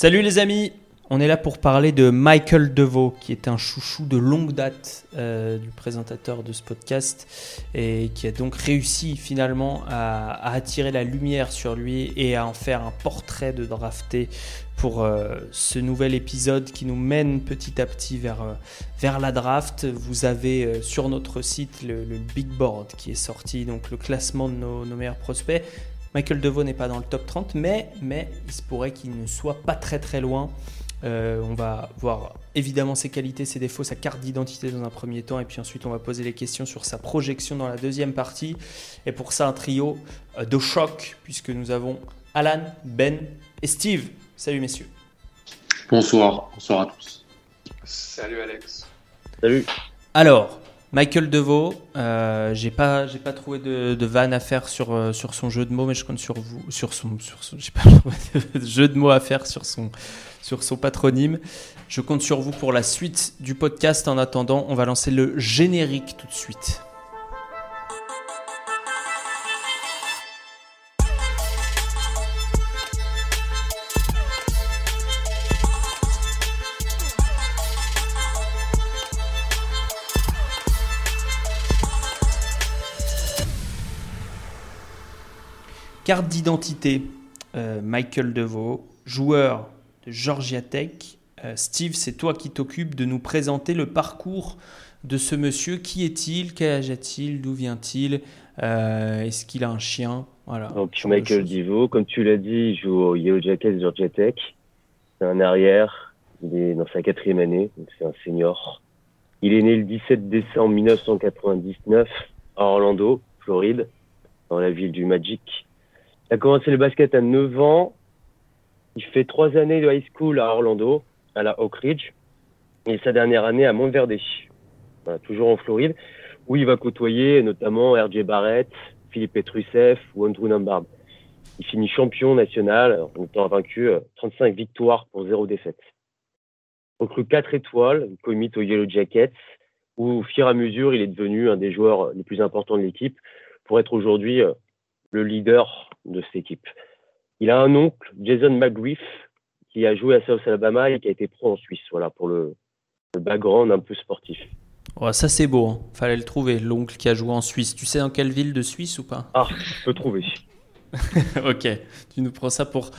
Salut les amis, on est là pour parler de Michael Deveau, qui est un chouchou de longue date euh, du présentateur de ce podcast et qui a donc réussi finalement à, attirer la lumière sur lui et à en faire un portrait de drafté pour euh, ce nouvel épisode qui nous mène petit à petit vers, euh, la draft. Vous avez sur notre site le, big board qui est sorti, donc le classement de nos meilleurs prospects. Michael Deveau n'est pas dans le top 30, mais, mais il se pourrait qu'il ne soit pas très très loin. Euh, on va voir évidemment ses qualités, ses défauts, sa carte d'identité dans un premier temps, et puis ensuite on va poser les questions sur sa projection dans la deuxième partie. Et pour ça, un trio euh, de choc, puisque nous avons Alan, Ben et Steve. Salut messieurs. Bonsoir, bonsoir à tous. Salut Alex. Salut. Alors, Michael Deveau, euh, j'ai pas, j'ai pas trouvé de, vanne à faire sur, euh, sur son jeu de mots, mais je compte sur vous, sur son, jeu de mots à faire sur son, sur son patronyme. Je compte sur vous pour la suite du podcast. En attendant, on va lancer le générique tout de suite. Carte d'identité, euh, Michael Deveau, joueur de Georgia Tech. Euh, Steve, c'est toi qui t'occupes de nous présenter le parcours de ce monsieur. Qui est-il? Quel âge a-t-il? D'où vient-il? Euh, Est-ce qu'il a un chien? Voilà, Donc, Michael Deveau, comme tu l'as dit, il joue au Yellow Jackets Georgia Tech. C'est un arrière. Il est dans sa quatrième année, donc c'est un senior. Il est né le 17 décembre 1999 à Orlando, Floride, dans la ville du Magic. Il a commencé le basket à 9 ans. Il fait trois années de high school à Orlando, à la Oak Ridge, et sa dernière année à Montverde, toujours en Floride, où il va côtoyer notamment R.J. Barrett, Philippe Petrusev ou Andrew Nambard. Il finit champion national en étant vaincu 35 euh, victoires pour 0 défaite. Recrue 4 étoiles, commit au Yellow Jackets, où au fur et à mesure, il est devenu un des joueurs les plus importants de l'équipe pour être aujourd'hui euh, le leader de cette équipe. Il a un oncle, Jason McGriff, qui a joué à South Alabama et qui a été pro en Suisse, voilà, pour le, background un peu sportif. ça c'est beau, hein. fallait le trouver, l'oncle qui a joué en Suisse. Tu sais dans quelle ville de Suisse ou pas? Ah, je peux trouver. ok, tu nous prends ça pour,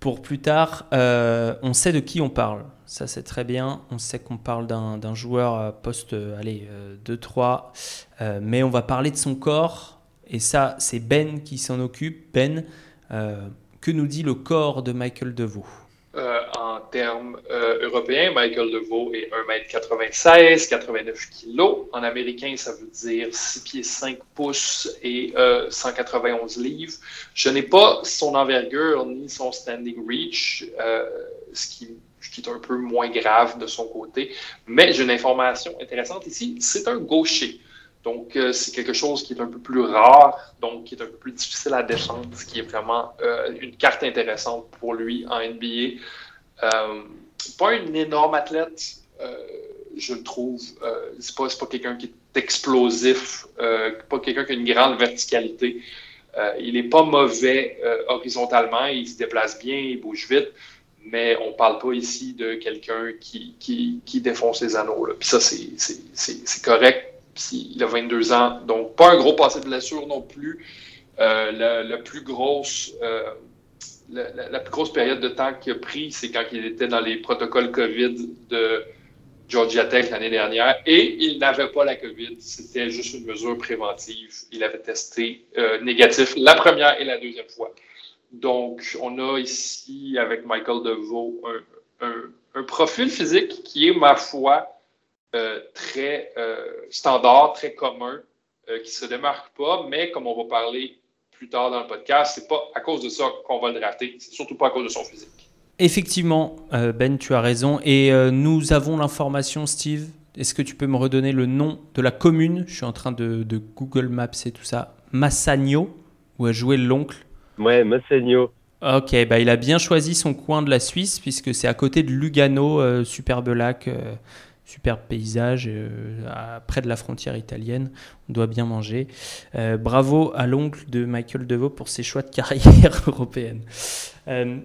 pour plus tard. Euh, on sait de qui on parle, ça c'est très bien. On sait qu'on parle d'un joueur euh, poste, euh, allez, 2-3, mais on va parler de son corps, et ça, c'est Ben qui s'en occupe. Ben, euh, que nous dit le corps de Michael DeVoe euh, En termes euh, européens, Michael DeVoe est 1m96, 89 kg. En américain, ça veut dire 6 pieds 5 pouces et 191 livres. Je n'ai pas son envergure ni son standing reach, ce qui est un peu moins grave de son côté. Mais j'ai une information intéressante ici, c'est un gaucher. Donc, euh, c'est quelque chose qui est un peu plus rare, donc qui est un peu plus difficile à défendre, ce qui est vraiment euh, une carte intéressante pour lui en NBA. Euh, pas un énorme athlète, je le trouve. c'est pas, pas quelqu'un qui est explosif, pas quelqu'un qui a une grande verticalité. il n'est pas mauvais horizontalement, il se déplace bien, il bouge vite, mais on ne parle pas ici de quelqu'un qui, qui, qui, défonce les anneaux. Puis ça, c'est correct il a 22 ans, donc pas un gros passé de blessure non plus. Euh, la, plus grosse, euh, la, plus grosse période de temps qu'il a pris, c'est quand il était dans les protocoles COVID de Georgia Tech l'année dernière et il n'avait pas la COVID. C'était juste une mesure préventive. Il avait testé euh, négatif la première et la deuxième fois. Donc, on a ici, avec Michael DeVoe, un profil physique qui est, ma foi, très euh, standard, très commun, euh, qui ne se démarque pas, mais comme on va parler plus tard dans le podcast, c'est pas à cause de ça qu'on va le rater, c'est surtout pas à cause de son physique. Effectivement, Ben, tu as raison. Et nous avons l'information, Steve. Est-ce que tu peux me redonner le nom de la commune? Je suis en train de, Google Maps et tout ça. Massagno, où a joué l'oncle? Ouais, Massagno. Ok, bah il a bien choisi son coin de la Suisse, puisque c'est à côté de Lugano, superbe lac superbe paysage euh, près de la frontière italienne. On doit bien manger. Euh, bravo à l'oncle de Michael Deveau pour ses choix de carrière européenne. Euh,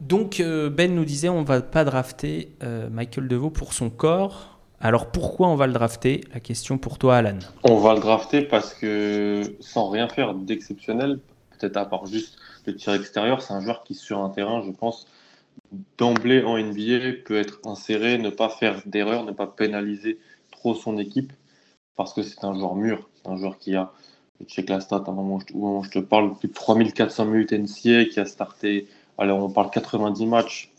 Donc Ben nous disait on va pas drafter Michael DeVoe pour son corps. Alors pourquoi on va le drafter? La question pour toi Alan. On va le drafter parce que sans rien faire d'exceptionnel, peut-être à part juste le tir extérieur, c'est un joueur qui sur un terrain, je pense, d'emblée en NBA peut être inséré, ne pas faire d'erreur, ne pas pénaliser trop son équipe parce que c'est un joueur mûr, c'est un joueur qui a, check la stat un moment où je te parle, plus de 3400 minutes NCA, qui a starté, alors on parle 90 matchs,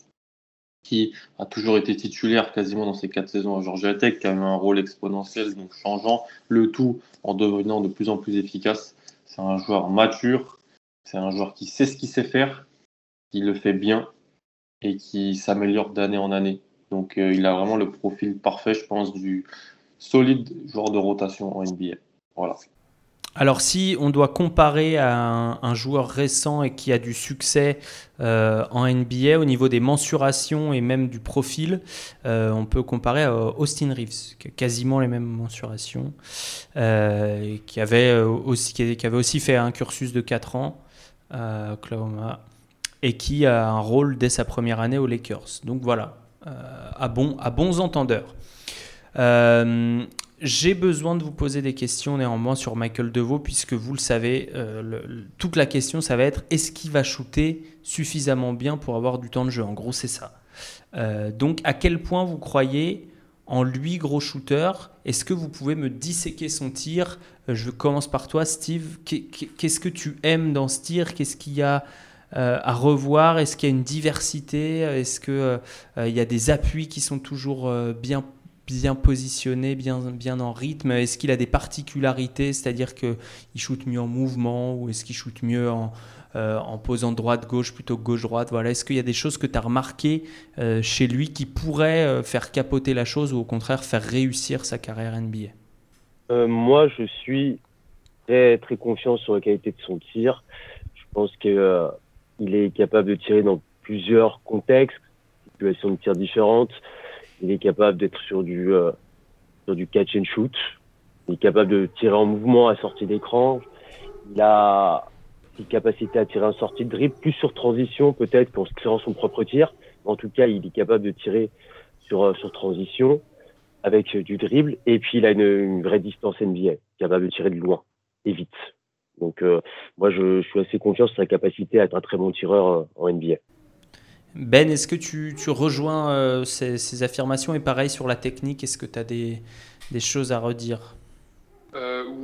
qui a toujours été titulaire quasiment dans ses quatre saisons à Georgia Tech, qui a eu un rôle exponentiel, donc changeant le tout en devenant de plus en plus efficace. C'est un joueur mature, c'est un joueur qui sait ce qu'il sait faire, qui le fait bien et qui s'améliore d'année en année. Donc euh, il a vraiment le profil parfait, je pense, du solide joueur de rotation en NBA. Voilà. Alors si on doit comparer à un, joueur récent et qui a du succès euh, en NBA au niveau des mensurations et même du profil, euh, on peut comparer à Austin Reeves, qui a quasiment les mêmes mensurations, qui, avait aussi, qui avait aussi fait un cursus de 4 ans à Oklahoma et qui a un rôle dès sa première année aux Lakers. Donc voilà, euh, à, bon, à bons entendeurs. Euh, j'ai besoin de vous poser des questions néanmoins sur Michael DeVoe, puisque vous le savez, euh, toute la question, ça va être est-ce qu'il va shooter suffisamment bien pour avoir du temps de jeu? En gros, c'est ça. donc, à quel point vous croyez en lui, gros shooter? Est-ce que vous pouvez me disséquer son tir? Je commence par toi, Steve. Qu'est-ce que tu aimes dans ce tir? Qu'est-ce qu'il y a euh, à revoir. Est-ce qu'il y a une diversité? Est-ce qu'il euh, il y a des appuis qui sont toujours euh, bien, bien positionnés, bien, bien en rythme? Est-ce qu'il a des particularités? C'est-à-dire qu'il shoot mieux en mouvement ou est-ce qu'il shoot mieux en, en posant droite-gauche plutôt que gauche-droite voilà. Est-ce qu'il y a des choses que tu as remarquées chez lui qui pourraient faire capoter la chose ou au contraire faire réussir sa carrière NBA Moi, je suis très, très confiant sur la qualité de son tir. Je pense que il est capable de tirer dans plusieurs contextes, situations de tir différentes. Il est capable d'être sur du euh, sur du catch and shoot. Il est capable de tirer en mouvement à sortie d'écran. Il a une capacité à tirer en sortie de dribble, plus sur transition peut-être pour se créer son propre tir. En tout cas, il est capable de tirer sur euh, sur transition avec du dribble. Et puis il a une, une vraie distance NBA, capable de tirer de loin et vite. Donc euh, moi, je, suis assez confiant sur sa capacité à être un très bon tireur euh, en NBA. Ben, est-ce que tu, rejoins euh, ces, affirmations? Et pareil sur la technique, est-ce que tu as des, choses à redire?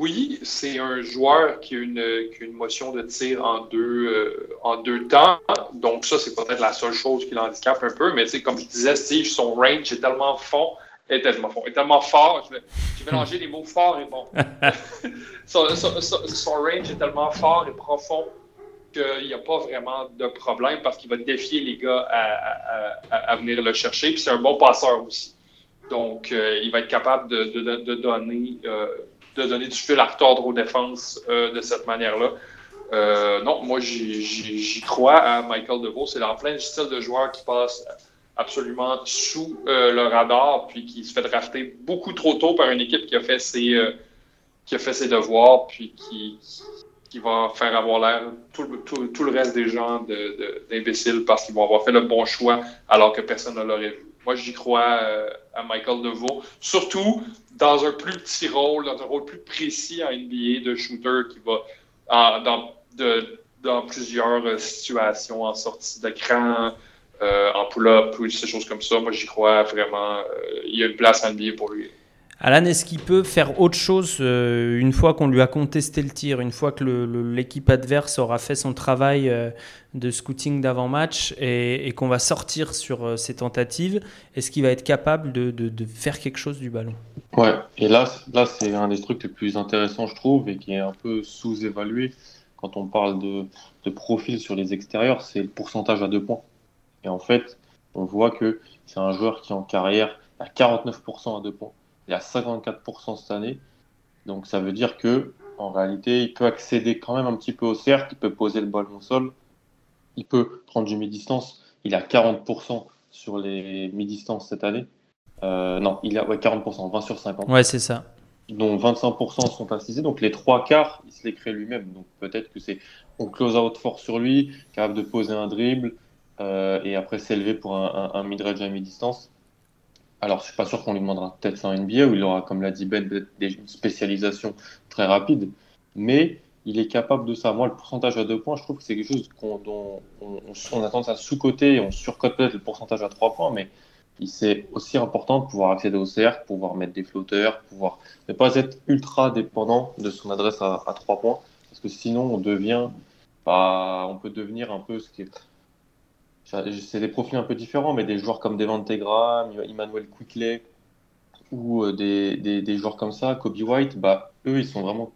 Oui, c'est un joueur qui a, une, une, motion de tir en deux, en deux temps. Donc ça, c'est peut-être la seule chose qui l'handicape un peu. Mais comme je disais, Steve, son range est tellement fond est tellement fort. Est tellement fort. J'ai mélangé les mots fort et bon. son, range est tellement fort et profond qu'il n'y a pas vraiment de problème parce qu'il va défier les gars à, venir le chercher. Puis c'est un bon passeur aussi. Donc, euh, il va être capable de, donner, euh, de donner du fil à retordre aux défenses euh, de cette manière-là. non, moi, j'y crois à Michael DeVos. C'est en plein style de joueur qui passe absolument sous euh, le radar, puis qui se fait drafter beaucoup trop tôt par une équipe qui a fait ses, euh, qui a fait ses devoirs, puis qui, qui va faire avoir l'air tout, tout, tout, le reste des gens d'imbéciles parce qu'ils vont avoir fait le bon choix alors que personne ne l'aurait vu. Moi, j'y crois euh, à Michael DeVoe, surtout dans un plus petit rôle, dans un rôle plus précis en NBA de shooter qui va dans, de, dans plusieurs situations en sortie d'écran, euh, en pull-up ou ces choses comme ça. Moi, j'y crois vraiment. Euh, il y a une place en NBA pour lui. Alan, est-ce qu'il peut faire autre chose euh, une fois qu'on lui a contesté le tir, une fois que l'équipe adverse aura fait son travail de scouting d'avant-match et, qu'on va sortir sur ses tentatives Est-ce qu'il va être capable de, de, faire quelque chose du ballon? Ouais, et là, là c'est un des trucs les plus intéressants, je trouve, et qui est un peu sous-évalué quand on parle de, de profil sur les extérieurs, c'est le pourcentage à deux points. Et en fait, on voit que c'est un joueur qui en carrière a 49% à deux points. Il a 54% cette année. Donc ça veut dire que en réalité, il peut accéder quand même un petit peu au cercle, il peut poser le ballon au sol, il peut prendre du mi-distance. Il a 40% sur les mi-distances cette année. Euh, non, il a 40%, 20 sur 50. Ouais, c'est ça. Dont 25% sont assistés. Donc les trois quarts, il se les crée lui-même. Donc peut-être que c'est on close out fort sur lui, capable de poser un dribble, euh, et après s'élever pour un, un, mid-range à mi-distance. Alors, je suis pas sûr qu'on lui demandera peut-être ça en NBA, où il aura, comme l'a dit Ben, des spécialisations très rapides, mais il est capable de ça. Moi, le pourcentage à deux points, je trouve que c'est quelque chose dont on, on, a tendance à sous-coter on surcote peut-être le pourcentage à trois points, mais c'est aussi important de pouvoir accéder au cercle, pouvoir mettre des flotteurs, pouvoir ne pas être ultra dépendant de son adresse à, trois points, parce que sinon on devient, bah, on peut devenir un peu ce qui est, c'est des profils un peu différents, mais des joueurs comme Devante Graham, Emmanuel Quickley ou euh, des, des, des, joueurs comme ça, Kobe White, bah eux ils sont vraiment,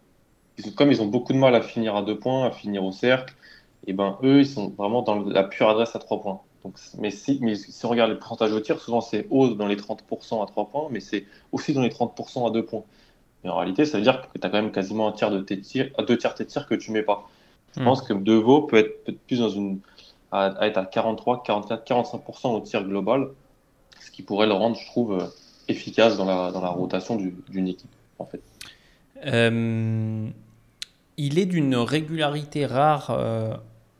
comme ils ont beaucoup de mal à finir à deux points, à finir au cercle, et ben eux ils sont vraiment dans la pure adresse à trois points mais, si, mais si on regarde les pourcentages au tir, souvent c'est haut dans les 30% à 3 points, mais c'est aussi dans les 30% à 2 points. Mais en réalité, ça veut dire que tu as quand même quasiment un tiers de tes tirs, deux tiers de tes tirs que tu mets pas. Je hmm. pense que Deveau peut être, peut être plus dans une, à, être à 43, 44, 45% au tir global, ce qui pourrait le rendre, je trouve, euh, efficace dans la, dans la rotation d'une équipe, en fait. Euh, il est d'une régularité rare euh,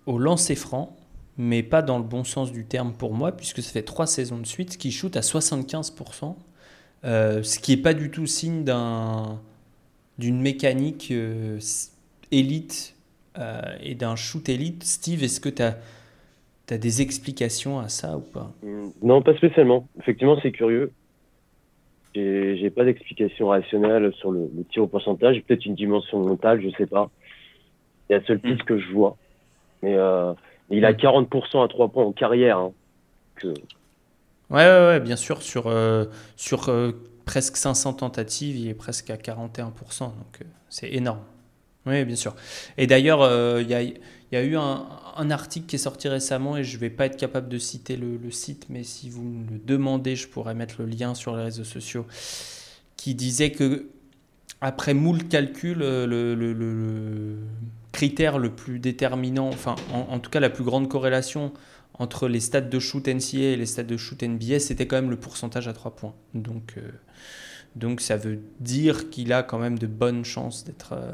au lancer franc mais pas dans le bon sens du terme pour moi, puisque ça fait trois saisons de suite qu'il shoot à 75%, euh, ce qui n'est pas du tout signe d'un, d'une mécanique élite et d'un shoot élite. Steve, est-ce que tu as, as, des explications à ça ou pas? Non, pas spécialement. Effectivement, c'est curieux. J'ai, pas d'explication rationnelle sur le, tir au pourcentage, peut-être une dimension mentale, je sais pas. C'est la seule piste hmm. que je vois. Mais il a 40% à 3 points en carrière. Hein. Ouais, ouais, ouais, bien sûr. Sur, euh, sur euh, presque 500 tentatives, il est presque à 41%. Donc euh, c'est énorme. Oui, bien sûr. Et d'ailleurs, il y a, y, a, eu un, article qui est sorti récemment et je ne vais pas être capable de citer le, site, mais si vous me le demandez, je pourrais mettre le lien sur les réseaux sociaux, qui disait que après moult calculs, le, le, critère le plus déterminant, enfin en, tout cas la plus grande corrélation entre les stades de shoot NCA et les stades de shoot NBA, c'était quand même le pourcentage à 3 points. Donc, euh, donc ça veut dire qu'il a quand même de bonnes chances d'être euh,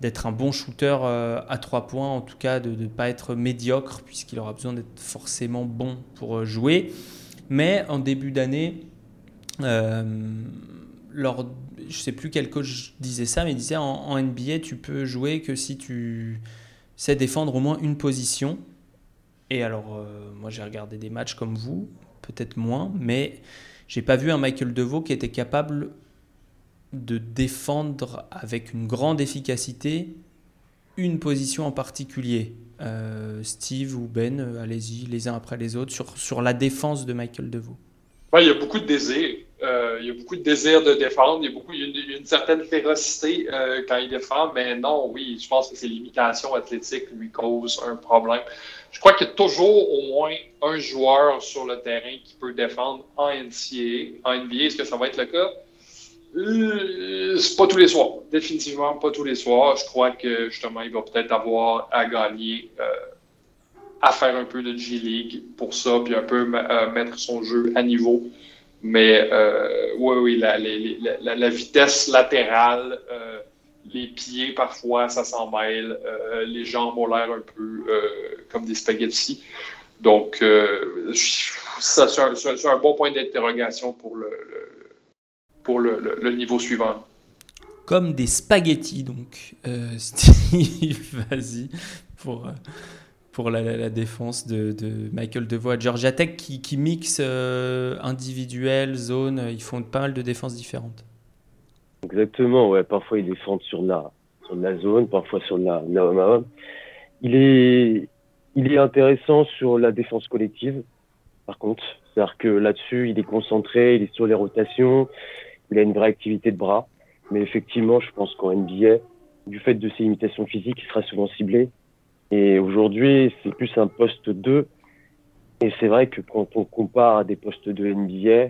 d'être un bon shooter euh, à 3 points, en tout cas de ne pas être médiocre, puisqu'il aura besoin d'être forcément bon pour jouer. Mais en début d'année, lors je sais plus quel coach disait ça, mais il disait en, NBA, tu peux jouer que si tu sais défendre au moins une position. Et alors, euh, moi j'ai regardé des matchs comme vous, peut-être moins, mais j'ai pas vu un Michael Deveau qui était capable de défendre avec une grande efficacité une position en particulier. Euh, Steve ou Ben, euh, allez-y les uns après les autres sur, sur la défense de Michael Deveau. Il y a beaucoup de désirs. Euh, il y a beaucoup de désir de défendre, il y a, beaucoup, une, certaine férocité quand il défend, mais non, oui, je pense que ses limitations athlétiques lui causent un problème. Je crois qu'il y a toujours au moins un joueur sur le terrain qui peut défendre en NCAA. En NBA, est-ce que ça va être le cas? Euh, c'est pas tous les soirs. Définitivement pas tous les soirs. Je crois que justement, il va peut-être avoir à gagner, à faire un peu de G-League pour ça, puis un peu mettre son jeu à niveau. Mais euh, oui, oui, la, vitesse latérale, euh, les pieds parfois, ça s'en mêle. Euh, les jambes ont l'air un peu comme des spaghettis. Donc, c'est un, bon point d'interrogation pour le, pour le, le, niveau suivant. Comme des spaghettis, donc. Steve, vas-y, pour pour la, défense de, Michael Devoe à Georgia Tech qui, qui mixe euh, individuel, zone, ils font pas mal de défenses différentes. Exactement, ouais. Parfois ils défendent sur la, sur la zone, parfois sur la, la Il est, il est intéressant sur la défense collective, par contre. C'est-à-dire que là-dessus, il est concentré, il est sur les rotations, il a une vraie activité de bras. Mais effectivement, je pense qu'en NBA, du fait de ses limitations physiques, il sera souvent ciblé. Et aujourd'hui, c'est plus un poste 2. Et c'est vrai que quand on compare à des postes de NBA,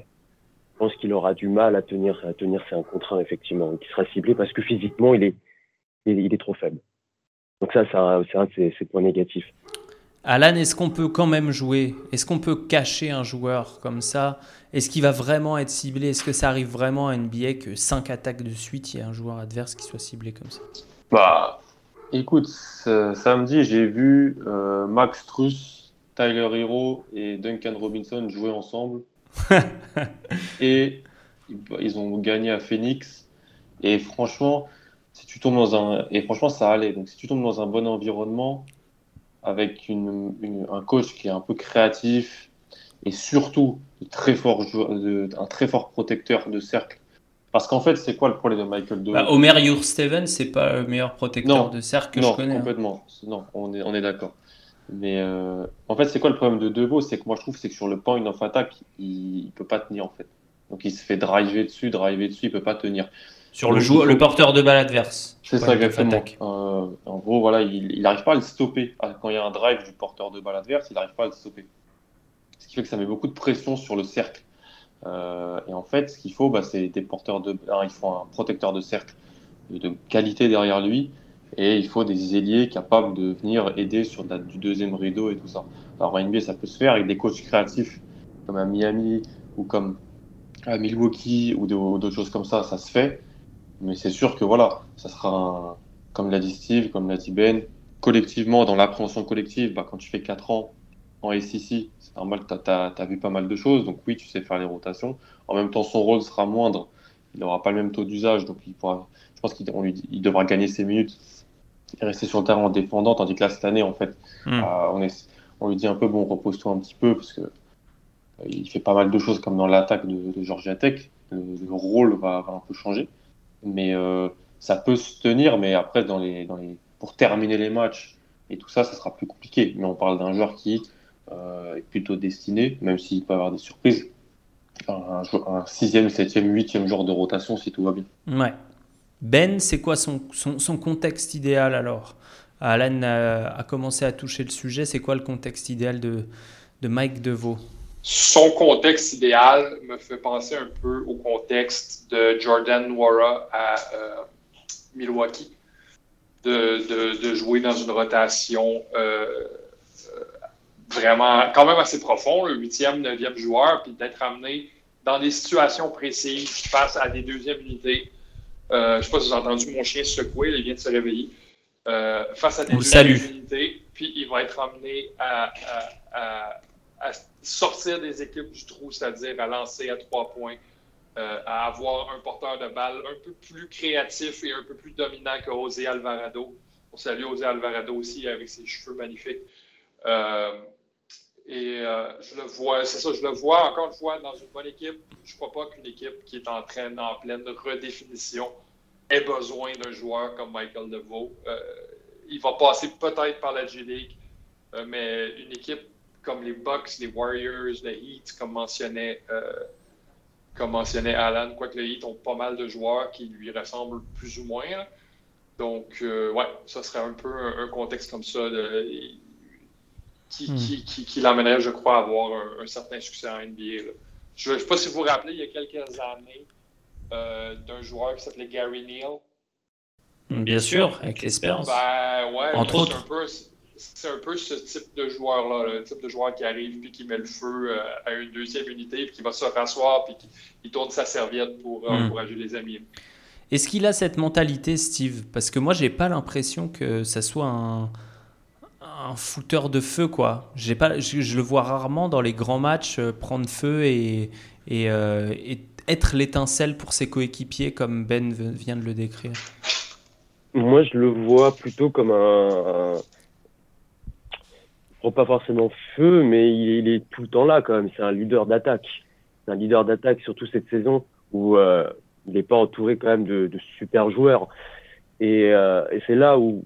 je pense qu'il aura du mal à tenir, à tenir ses contrat, effectivement, qui sera ciblé parce que physiquement, il est, il, est trop faible. Donc ça, c'est un, de ses, points négatifs. Alan, est-ce qu'on peut quand même jouer? Est-ce qu'on peut cacher un joueur comme ça? Est-ce qu'il va vraiment être ciblé? Est-ce que ça arrive vraiment à NBA que 5 attaques de suite, il y a un joueur adverse qui soit ciblé comme ça? Bah, Écoute, samedi, j'ai vu euh, Max Truss Tyler Hero et Duncan Robinson jouaient ensemble. et ils ont gagné à Phoenix. Et franchement, si tu tombes dans un. Et franchement, ça allait. Donc, si tu tombes dans un bon environnement, avec une, un coach qui est un peu créatif et surtout très fort, de, un très fort protecteur de cercle. Parce qu'en fait, c'est quoi le problème de Michael Deveau bah, Omer Steven, c'est pas le meilleur protecteur de cercle que je connais. Non, hein. complètement. Non, on est, on est d'accord. Mais euh, en fait, c'est quoi le problème de Deveau C'est que moi, je trouve c'est que sur le point of attack, il, ne peut pas tenir en fait. Donc, il se fait driver dessus, driver dessus, il peut pas tenir. Sur le, joueur, le porteur de balle adverse. C'est ça, exactement. Euh, en gros, voilà, il n'arrive pas à le stopper. Ah, quand il y a un drive du porteur de balle adverse, il n'arrive pas à le stopper. Ce qui fait que ça met beaucoup de pression sur le cercle. Euh, et en fait, ce qu'il faut, bah, c'est des porteurs de. il faut un protecteur de cercle de qualité derrière lui et il faut des ailiers capables de venir aider sur du deuxième rideau et tout ça. Alors en NBA, ça peut se faire avec des coachs créatifs comme à Miami ou comme à Milwaukee ou d'autres choses comme ça, ça se fait. Mais c'est sûr que voilà, ça sera comme l'a dit Steve, comme l'a dit Ben, collectivement, dans l'appréhension collective, bah, quand tu fais 4 ans en SEC, c'est normal que tu as, vu pas mal de choses. Donc oui, tu sais faire les rotations. En même temps, son rôle sera moindre. Il n'aura pas le même taux d'usage. Donc il pourra, je pense qu'il il devra gagner ses minutes et rester sur le terrain en défendant. Tandis que là, cette année, en fait, hmm. euh, on, est, on lui dit un peu, bon, repose-toi un petit peu parce que euh, il fait pas mal de choses comme dans l'attaque de, de, Georgia Tech. Le, rôle va, un peu changer. Mais euh, ça peut se tenir, mais après, dans les, pour terminer les matchs et tout ça, ça sera plus compliqué. Mais on parle d'un joueur qui est plutôt destiné, même s'il peut avoir des surprises, un, un sixième, septième, huitième joueur de rotation si tout va bien. Ouais. Ben, c'est quoi son, contexte idéal alors? Alan a, commencé à toucher le sujet. C'est quoi le contexte idéal de, Mike DeVoe Son contexte idéal me fait penser un peu au contexte de Jordan Nwara à euh, Milwaukee. De, de, jouer dans une rotation euh, euh, vraiment quand même assez profonde, le huitième, neuvième joueur, puis d'être amené dans des situations précises face à des deuxièmes unités euh, je ne sais pas si vous avez entendu mon chien se secouer, il vient de se réveiller. Face à des unités, puis il va être amené à, sortir des équipes du trou, c'est-à-dire à lancer à trois points, euh, à avoir un porteur de balle un peu plus créatif et un peu plus dominant que José Alvarado. On salue José Alvarado aussi avec ses cheveux magnifiques. Et euh, je le vois, c'est ça, je le vois encore une fois dans une bonne équipe. Je ne crois pas qu'une équipe qui est en train, en pleine redéfinition, ait besoin d'un joueur comme Michael DeVoe. Euh, il va passer peut-être par la G-League, euh, mais une équipe comme les Bucks, les Warriors, le Heat, comme mentionnait, comme mentionnait Alan, quoique le Heat ont pas mal de joueurs qui lui ressemblent plus ou moins. Donc, ouais, ça serait un peu un, contexte comme ça. De, qui, qui, qui, l'amènerait, je crois, à avoir un, certain succès en NBA. Je ne sais pas si vous vous rappelez, il y a quelques années, euh, d'un joueur qui s'appelait Gary Neal. Bien sûr, avec l'espérance. Ben, ouais, Entre autres. C'est un, peu ce type de joueur-là, le type de joueur qui arrive puis qui met le feu euh, à une deuxième unité puis qui va se rasseoir puis qui tourne sa serviette pour euh, hmm. encourager les amis. Est-ce qu'il a cette mentalité, Steve? Parce que moi, j'ai pas l'impression que ça soit un, un fouteur de feu, quoi. J'ai pas, je, le vois rarement dans les grands matchs euh, prendre feu et, euh, et, être l'étincelle pour ses coéquipiers, comme Ben vient de le décrire. Moi, je le vois plutôt comme un. Pas forcément feu, mais il, est tout le temps là, quand même. C'est un leader d'attaque. Un leader d'attaque, surtout cette saison où euh, il n'est pas entouré quand même de, super joueurs. Et, et c'est là où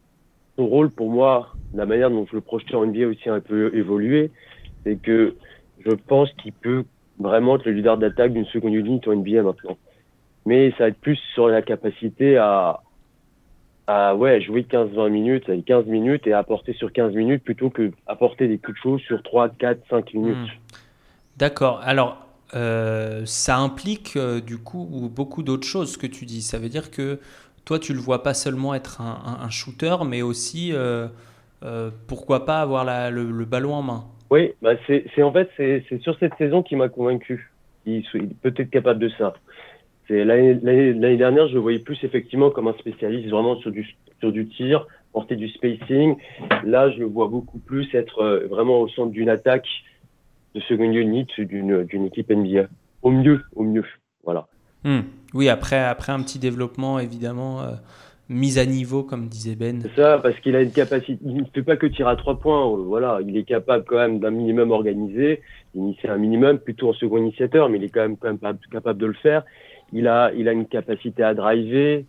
son rôle, pour moi, la manière dont je le projetais en NBA aussi un peu évolué, c'est que je pense qu'il peut vraiment être le leader d'attaque d'une seconde unité en NBA maintenant. Mais ça va être plus sur la capacité à, à ouais, jouer 15-20 minutes, avec 15 minutes et apporter sur 15 minutes plutôt que apporter des coups de chaud sur 3, 4, 5 minutes. Hmm. D'accord. Alors, euh, ça implique euh, du coup beaucoup d'autres choses que tu dis. Ça veut dire que toi, tu le vois pas seulement être un, shooter, mais aussi euh, pourquoi pas avoir le, ballon en main. Oui, bah c'est en fait c'est sur cette saison qui m'a convaincu. Il, peut être capable de ça. L'année dernière, je le voyais plus effectivement comme un spécialiste vraiment sur du, sur du tir, porter du spacing. Là, je le vois beaucoup plus être euh, vraiment au centre d'une attaque de seconde unit d'une d'une équipe NBA. Au mieux, au mieux. Voilà. Hmm. Oui, après, après un petit développement, évidemment, euh, mise à niveau, comme disait Ben. C'est ça, parce qu'il a une capacité. Il ne fait pas que tirer à trois points. euh, Voilà, il est capable quand même d'un minimum organisé, d'initier un minimum, plutôt en second initiateur, mais il est quand même, quand même capable de le faire. Il a, il a une capacité à driver,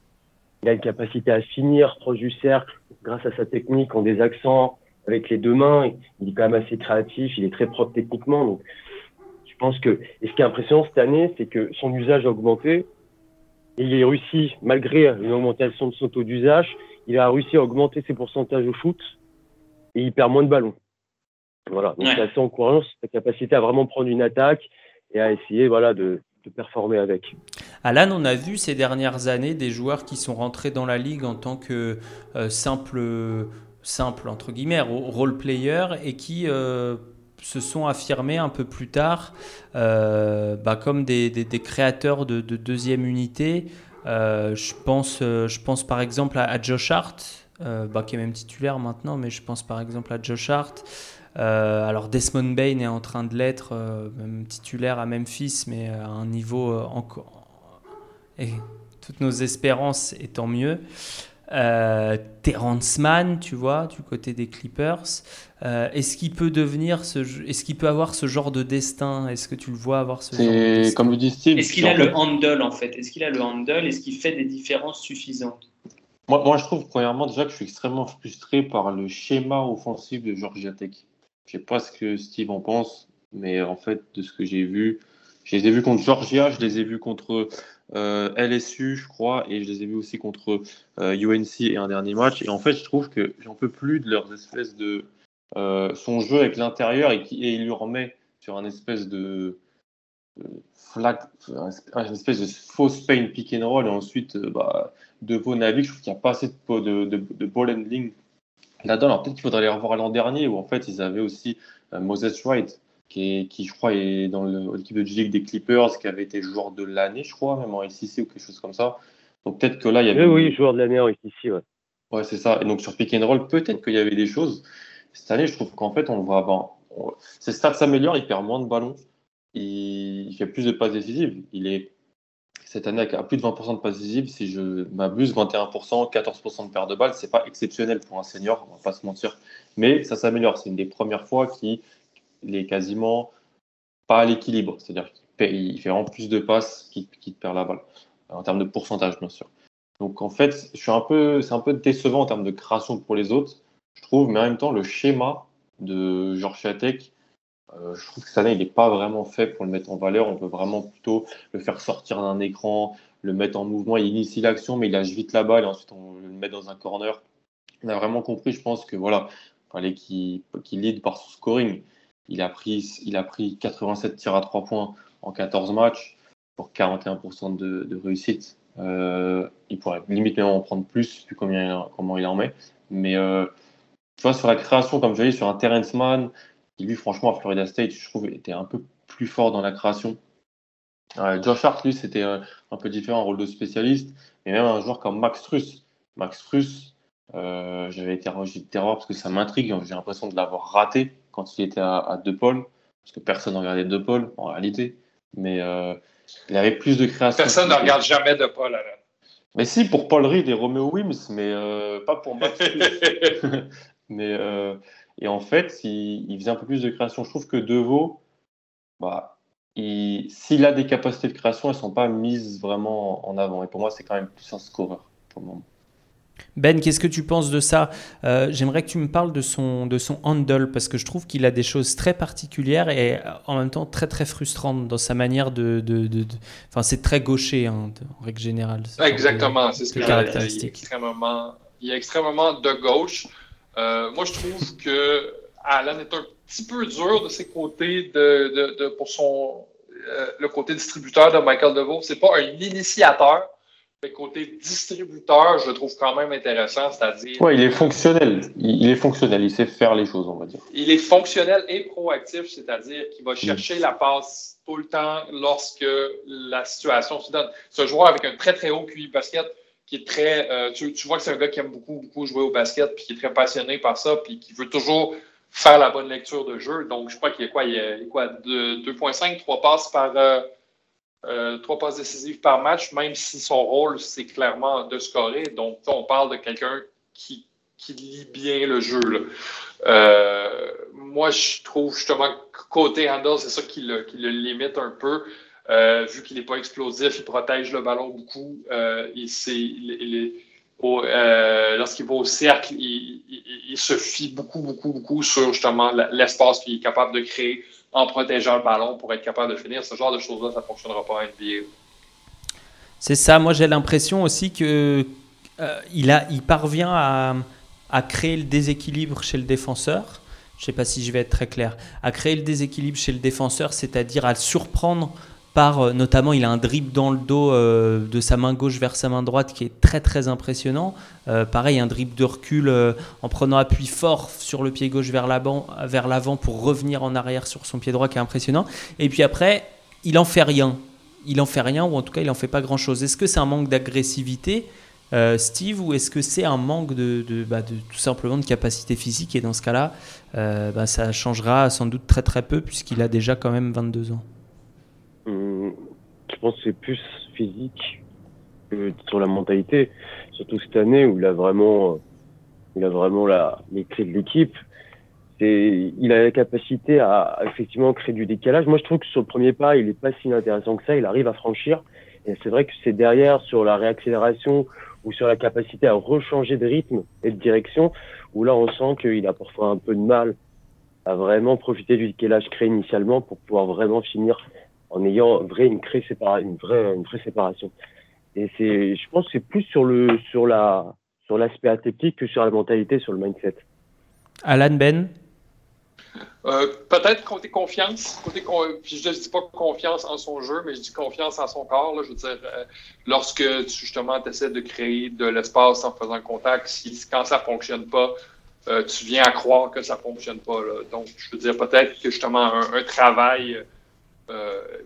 il a une capacité à finir proche du cercle grâce à sa technique en des accents avec les deux mains. Il est quand même assez créatif, il est très propre techniquement. Donc, je pense que, et ce qui est impressionnant cette année, c'est que son usage a augmenté. Et il a réussi, malgré une augmentation de son taux d'usage, il a réussi à augmenter ses pourcentages au shoot et il perd moins de ballons. Voilà, donc Ouais. c'est assez encourageant, sa capacité à vraiment prendre une attaque et à essayer voilà, de, de performer avec. Alan, on a vu ces dernières années des joueurs qui sont rentrés dans la ligue en tant que euh, simple, simple entre guillemets, ro- role player et qui euh, se sont affirmés un peu plus tard euh, bah, comme des, créateurs de, de deuxième unité. Je, pense, par exemple à, Josh Hart, bah, qui est même titulaire maintenant, mais je pense par exemple à Josh Hart. Alors Desmond Bain est en train de l'être, même titulaire à Memphis, mais à un niveau encore. Et toutes nos espérances étant mieux. Euh, Terrence Mann, tu vois, du côté des Clippers. Euh, est-ce qu'il peut devenir ce, est-ce qu'il peut avoir ce genre de destin? Est-ce que tu le vois avoir ce genre de C'est destin? comme le dit Steve. Est-ce qu'il a le handle en fait? Est-ce qu'il a le handle? Est-ce qu'il fait des différences suffisantes? Moi, moi, je trouve, premièrement, déjà que je suis extrêmement frustré par le schéma offensif de Georgia Tech. Je sais pas ce que Steve en pense, mais en fait, de ce que j'ai vu, je les ai vus contre Georgia, je les ai vus contre LSU, je crois, et je les ai vus aussi contre euh, UNC et un dernier match. Et en fait, je trouve que j'en peux plus de leurs espèces de. euh, son jeu avec l'intérieur et, il lui remet sur un espèce de. flag, un espèce de fausse pain pick and roll et ensuite euh, bah, de vos navires, je trouve qu'il n'y a pas assez de, de, de, ball handling là-dedans. Alors peut-être qu'il faudrait les revoir l'an dernier où en fait ils avaient aussi euh, Moses Wright qui, est, qui je crois est dans l'équipe de G-League des Clippers qui avait été joueur de l'année je crois même en SEC ou quelque chose comme ça. Donc peut-être que là il y avait Oui, oui, joueur de l'année en ici, ouais. Ouais, c'est ça. Et donc sur pick and roll, peut-être qu'il y avait des choses. Cette année, je trouve qu'en fait, on voit. Ben, on- ses stats s'améliorent, il perd moins de ballons, il, il fait plus de passes décisives. Il est cette année à plus de 20% de passes décisives, si je m'abuse, 21%, 14% de perte de balles, c'est pas exceptionnel pour un senior, on va pas se mentir. Mais ça s'améliore. C'est une des premières fois qu'il est quasiment pas à l'équilibre. C'est-à-dire qu'il il fait vraiment plus de passes qu'il perd la balle, en termes de pourcentage, bien sûr. Donc en fait, c'est un peu décevant en termes de création pour les autres, je trouve, mais en même temps, le schéma de Georgia Tech, euh, je trouve que cette année, il n'est pas vraiment fait pour le mettre en valeur. On peut vraiment plutôt le faire sortir d'un écran, le mettre en mouvement. Il initie l'action, mais il lâche vite la balle et ensuite on le met dans un corner. On a vraiment compris, je pense que voilà, il fallait qu'il qu'il lead par son scoring. Il a pris, il a pris 87 tirs à 3 points en 14 matchs pour 41% de, de réussite. Euh, il pourrait limite même en prendre plus, vu combien, comment il en met. Mais euh, tu vois, sur la création, comme je dit, sur un Terrence Mann, qui lui, franchement, à Florida State, je trouve, était un peu plus fort dans la création. Euh, Josh Hart, lui, c'était un peu différent, rôle de spécialiste. Et même un joueur comme Max Truss. Max Truss, j'avais été j'ai été voir parce que ça m'intrigue. J'ai l'impression de l'avoir raté quand il était à, à De Paul, parce que personne ne regardait De Paul en réalité. Mais euh, il avait plus de création. Personne ne regarde jamais de Paul. Mais si, pour Paul Reed et Romeo Wims, mais euh, pas pour Max mais, euh, et en fait, il, il faisait un peu plus de création. Je trouve que Deveau, bah, il- s'il a des capacités de création, elles ne sont pas mises vraiment en avant. Et pour moi, c'est quand même plus un scoreur pour le moment. Ben, qu'est-ce que tu penses de ça? Euh, J'aimerais que tu me parles de son, de son handle parce que je trouve qu'il a des choses très particulières et euh, en même temps très très frustrantes dans sa manière de. de, de- de- Enfin, c'est très gaucher hein, en règle générale. Exactement, c'est ce que dire. Il est extrêmement, il est extrêmement de gauche. Euh, moi, je trouve que Alan est un petit peu dur de ses côtés de, pour son euh, le côté distributeur de Michael DeVoe. C'est pas un initiateur. Le côté distributeur, je le trouve quand même intéressant, c'est-à-dire Ouais, il est fonctionnel. Il, il est fonctionnel. Il sait faire les choses, on va dire. il est fonctionnel et proactif, c'est-à-dire qu'il va chercher la passe tout le temps lorsque la situation se donne. Ce joueur avec un très très haut QI basket qui est très. Euh, tu, vois que c'est un gars qui aime beaucoup, beaucoup jouer au basket, puis qui est très passionné par ça, puis qui veut toujours faire la bonne lecture de jeu. Donc, je crois qu'il y a quoi? Il y a quoi? 2,5, 3 passes par. Euh, trois passes décisives par match, même si son rôle, c'est clairement de scorer. Donc, on parle de quelqu'un qui, lit bien le jeu. Euh, moi, je trouve justement côté handle, c'est ça qui le, limite un peu. Euh, vu qu'il n'est pas explosif, il protège le ballon beaucoup. il, il, lorsqu'il va au cercle, il, il, se fie beaucoup, beaucoup, beaucoup sur justement l'espace qu'il est capable de créer en protégeant le ballon pour être capable de finir. Ce genre de choses-là, ça ne fonctionnera pas en NBA. C'est ça. Moi, j'ai l'impression aussi que euh, parvient à, créer le déséquilibre chez le défenseur. Je ne sais pas si je vais être très clair. À créer le déséquilibre chez le défenseur, c'est-à-dire à le surprendre par, euh, notamment, il a un dribble dans le dos euh, de sa main gauche vers sa main droite qui est très très impressionnant. Euh, pareil, un dribble de recul en prenant appui fort sur le pied gauche vers l'avant, pour revenir en arrière sur son pied droit qui est impressionnant. Et puis après, il en fait rien. Il en fait rien ou en tout cas il en fait pas grand chose. Est-ce que c'est un manque d'agressivité, Steve, ou est-ce que c'est un manque bah, de, tout simplement de capacité physique? Et dans ce cas-là, bah, ça changera sans doute très très peu puisqu'il a déjà quand même 22 ans. Hum, je pense que c'est plus physique que sur la mentalité. Surtout cette année où il a vraiment, il a vraiment la, les clés de l'équipe. C'est, il a la capacité à, effectivement créer du décalage. Moi, je trouve que sur le premier pas, il est pas si intéressant que ça. Il arrive à franchir. Et c'est vrai que c'est derrière sur la réaccélération ou sur la capacité à rechanger de rythme et de direction où là, on sent qu'il a parfois un peu de mal à vraiment profiter du décalage créé initialement pour pouvoir vraiment finir en ayant vrai, une, une, vraie, une vraie séparation. Et c'est, je pense que c'est plus sur le, sur la, sur l'aspect athlétique que sur la mentalité, sur le mindset. Alan Ben? Euh, Peut-être côté confiance. Côté puis je ne dis pas confiance en son jeu, mais je dis confiance en son corps. Là. Je veux dire, euh, lorsque tu, justement tu essaies de créer de l'espace en faisant contact, si, quand ça ne fonctionne pas, euh, tu viens à croire que ça ne fonctionne pas. Là. Donc, je veux dire, peut-être que justement un, un travail euh,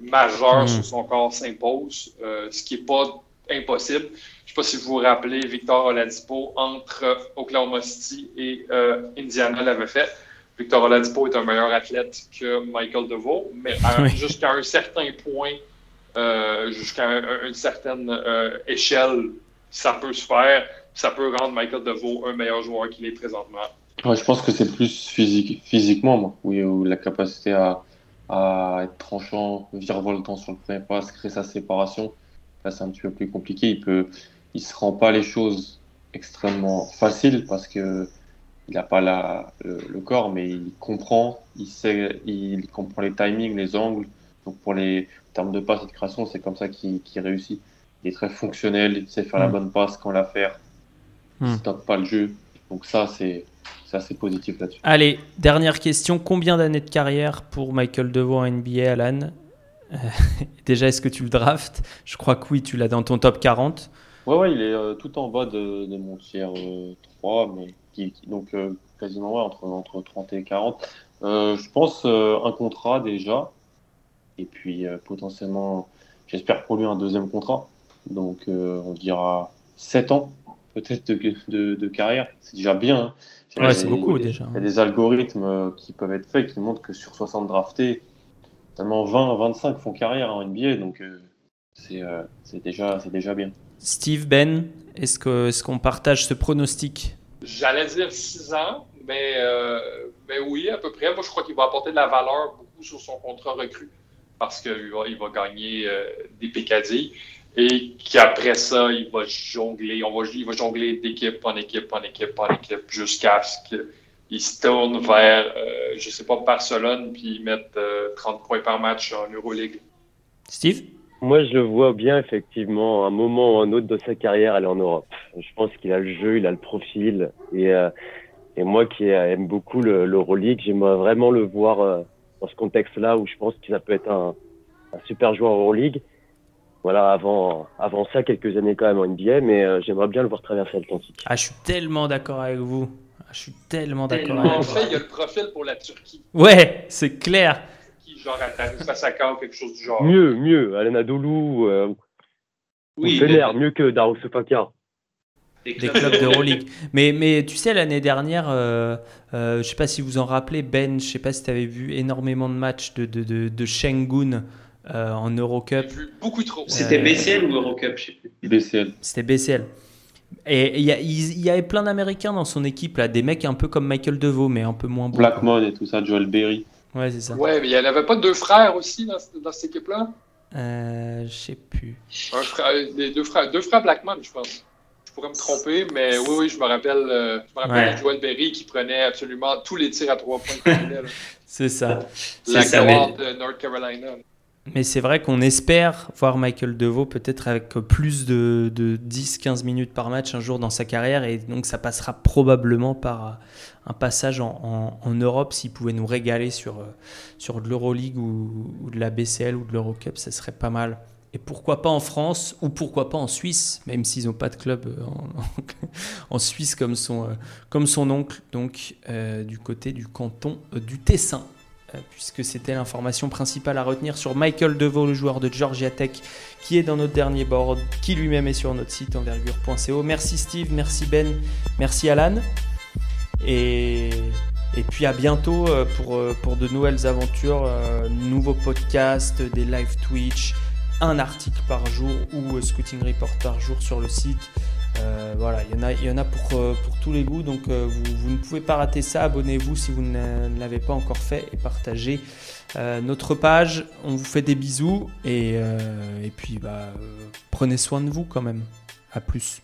majeur hmm. sur son corps s'impose, euh, ce qui n'est pas impossible. Je ne sais pas si vous vous rappelez, Victor Oladipo, entre Oklahoma City et euh, Indiana, l'avait fait. Victor Oladipo est un meilleur athlète que Michael DeVoe, mais jusqu'à un certain point, jusqu'à une certaine échelle, ça peut se faire. Ça peut rendre Michael DeVoe un meilleur joueur qu'il est présentement. je pense que c'est plus physique, physiquement, moi, oui, la capacité à, à être tranchant, virevoltant sur le premier pass, créer sa séparation. Là, c'est un petit peu plus compliqué. Il peut, il se rend pas les choses extrêmement faciles parce que il n'a pas la, le, corps, mais il comprend, il sait, il comprend les timings, les angles. Donc pour les termes de passe et de création, c'est comme ça qu'il réussit. Il est très fonctionnel, il sait faire la mm. bonne passe quand la faire. Il ne stoppe pas le jeu. Donc ça, c'est c'est assez positif là-dessus. Allez, dernière question. Combien d'années de carrière pour Michael DeVoe en NBA, Alan? Euh, Déjà, est-ce que tu le draftes? Je crois que oui, tu l'as dans ton top 40. Ouais, ouais, il est euh, tout en bas de, mon tiers 3, euh, mais qui, donc quasiment entre, entre 30 et 40. je pense un contrat déjà, et puis potentiellement, j'espère pour lui un deuxième contrat. Donc on dira 7 ans peut-être de, de, carrière. C'est déjà bien. Hein. Ouais, c'est beaucoup déjà. Il y a des algorithmes euh, qui peuvent être faits qui montrent que sur 60 draftés, seulement 20, 25 font carrière en NBA, donc euh, euh, c'est déjà, déjà bien. Steve, Ben, est-ce qu'on est qu'on partage ce pronostic? J'allais dire 6 ans, mais, mais oui, à peu près. Moi, je crois qu'il va apporter de la valeur beaucoup sur son contrat recru parce qu'il va, il va gagner des pécadilles et qu'après ça, il va jongler, on va, il va jongler d'équipe en équipe en équipe en équipe jusqu'à ce qu'il se tourne vers, euh, je sais pas, Barcelone, puis mette 30 euh, points par match en Euroleague. Steve? Moi, je le vois bien, effectivement, un moment ou un autre de sa carrière, aller en Europe. Je pense qu'il a le jeu, il a le profil, et, euh, et moi qui aime beaucoup l'Euroleague, j'aimerais vraiment le voir dans ce contexte-là où je pense que ça peut être un, un super joueur Euroleague voilà, avant, avant ça, quelques années quand même en NBA, mais euh, j'aimerais bien le voir traverser l'Atlantique. Ah, je suis tellement d'accord avec vous. Ah, je suis tellement d'accord avec vous. En fait, il y a le profil pour la Turquie. Ouais, c'est clair. Qui, genre, ou quelque chose du genre. Mieux, mieux. Alena Doulou, euh, oui, ou Fener, mieux que Daro Sofakar. des clubs d'Euroleague. mais, mais tu sais, l'année dernière, euh, euh, je sais pas si vous en rappelez, Ben, je sais pas si tu avais vu énormément de matchs de, de, de, de Shengun euh, en Eurocup. Beaucoup trop. C'était BCL ou Eurocup, je sais plus. BCL. C'était BCL. Et il y, avait plein d'Américains dans son équipe, là, des mecs un peu comme Michael DeVoe, mais un peu moins bons. Blackmon et tout ça, Joel Berry. Ouais, c'est ça. Ouais, mais il n'y en avait pas deux frères aussi dans, dans cette équipe-là? Euh, je sais plus. Un frère, les deux frères, deux frères Blackman, je pense. Je pourrais me tromper, mais oui, oui, je me rappelle, euh, je me rappelle Ouais. Joel Berry qui prenait absolument tous les tirs à trois points. C'est ça. La ça, de North Carolina. Mais c'est vrai qu'on espère voir Michael DeVoe peut-être avec plus de, de 10-15 minutes par match un jour dans sa carrière. Et donc ça passera probablement par un passage en, en- Europe. S'il pouvait nous régaler sur, euh, sur de l'Euroleague ou, de la BCL ou de l'Eurocup, ça serait pas mal. Et pourquoi pas en France ou pourquoi pas en Suisse, même s'ils n'ont pas de club euh, en, en Suisse comme son, euh, comme son oncle, donc euh, du côté du canton euh, du Tessin. euh, puisque c'était l'information principale à retenir sur Michael DeVoe, le joueur de Georgia Tech, qui est dans notre dernier board, qui lui-même est sur notre site envergure.co. Merci Steve, merci Ben, merci Alan. Et, puis à bientôt euh, pour, euh, pour de nouvelles aventures, euh, nouveaux podcasts, des live Twitch, un article par jour ou euh, Scouting Report par jour sur le site. Euh, voilà, il y en a, euh, pour tous les goûts, donc euh, vous, ne pouvez pas rater ça. Abonnez-vous si vous ne l'avez pas encore fait et partagez notre page. On vous fait des bisous et, puis bah, prenez soin de vous quand même. À plus.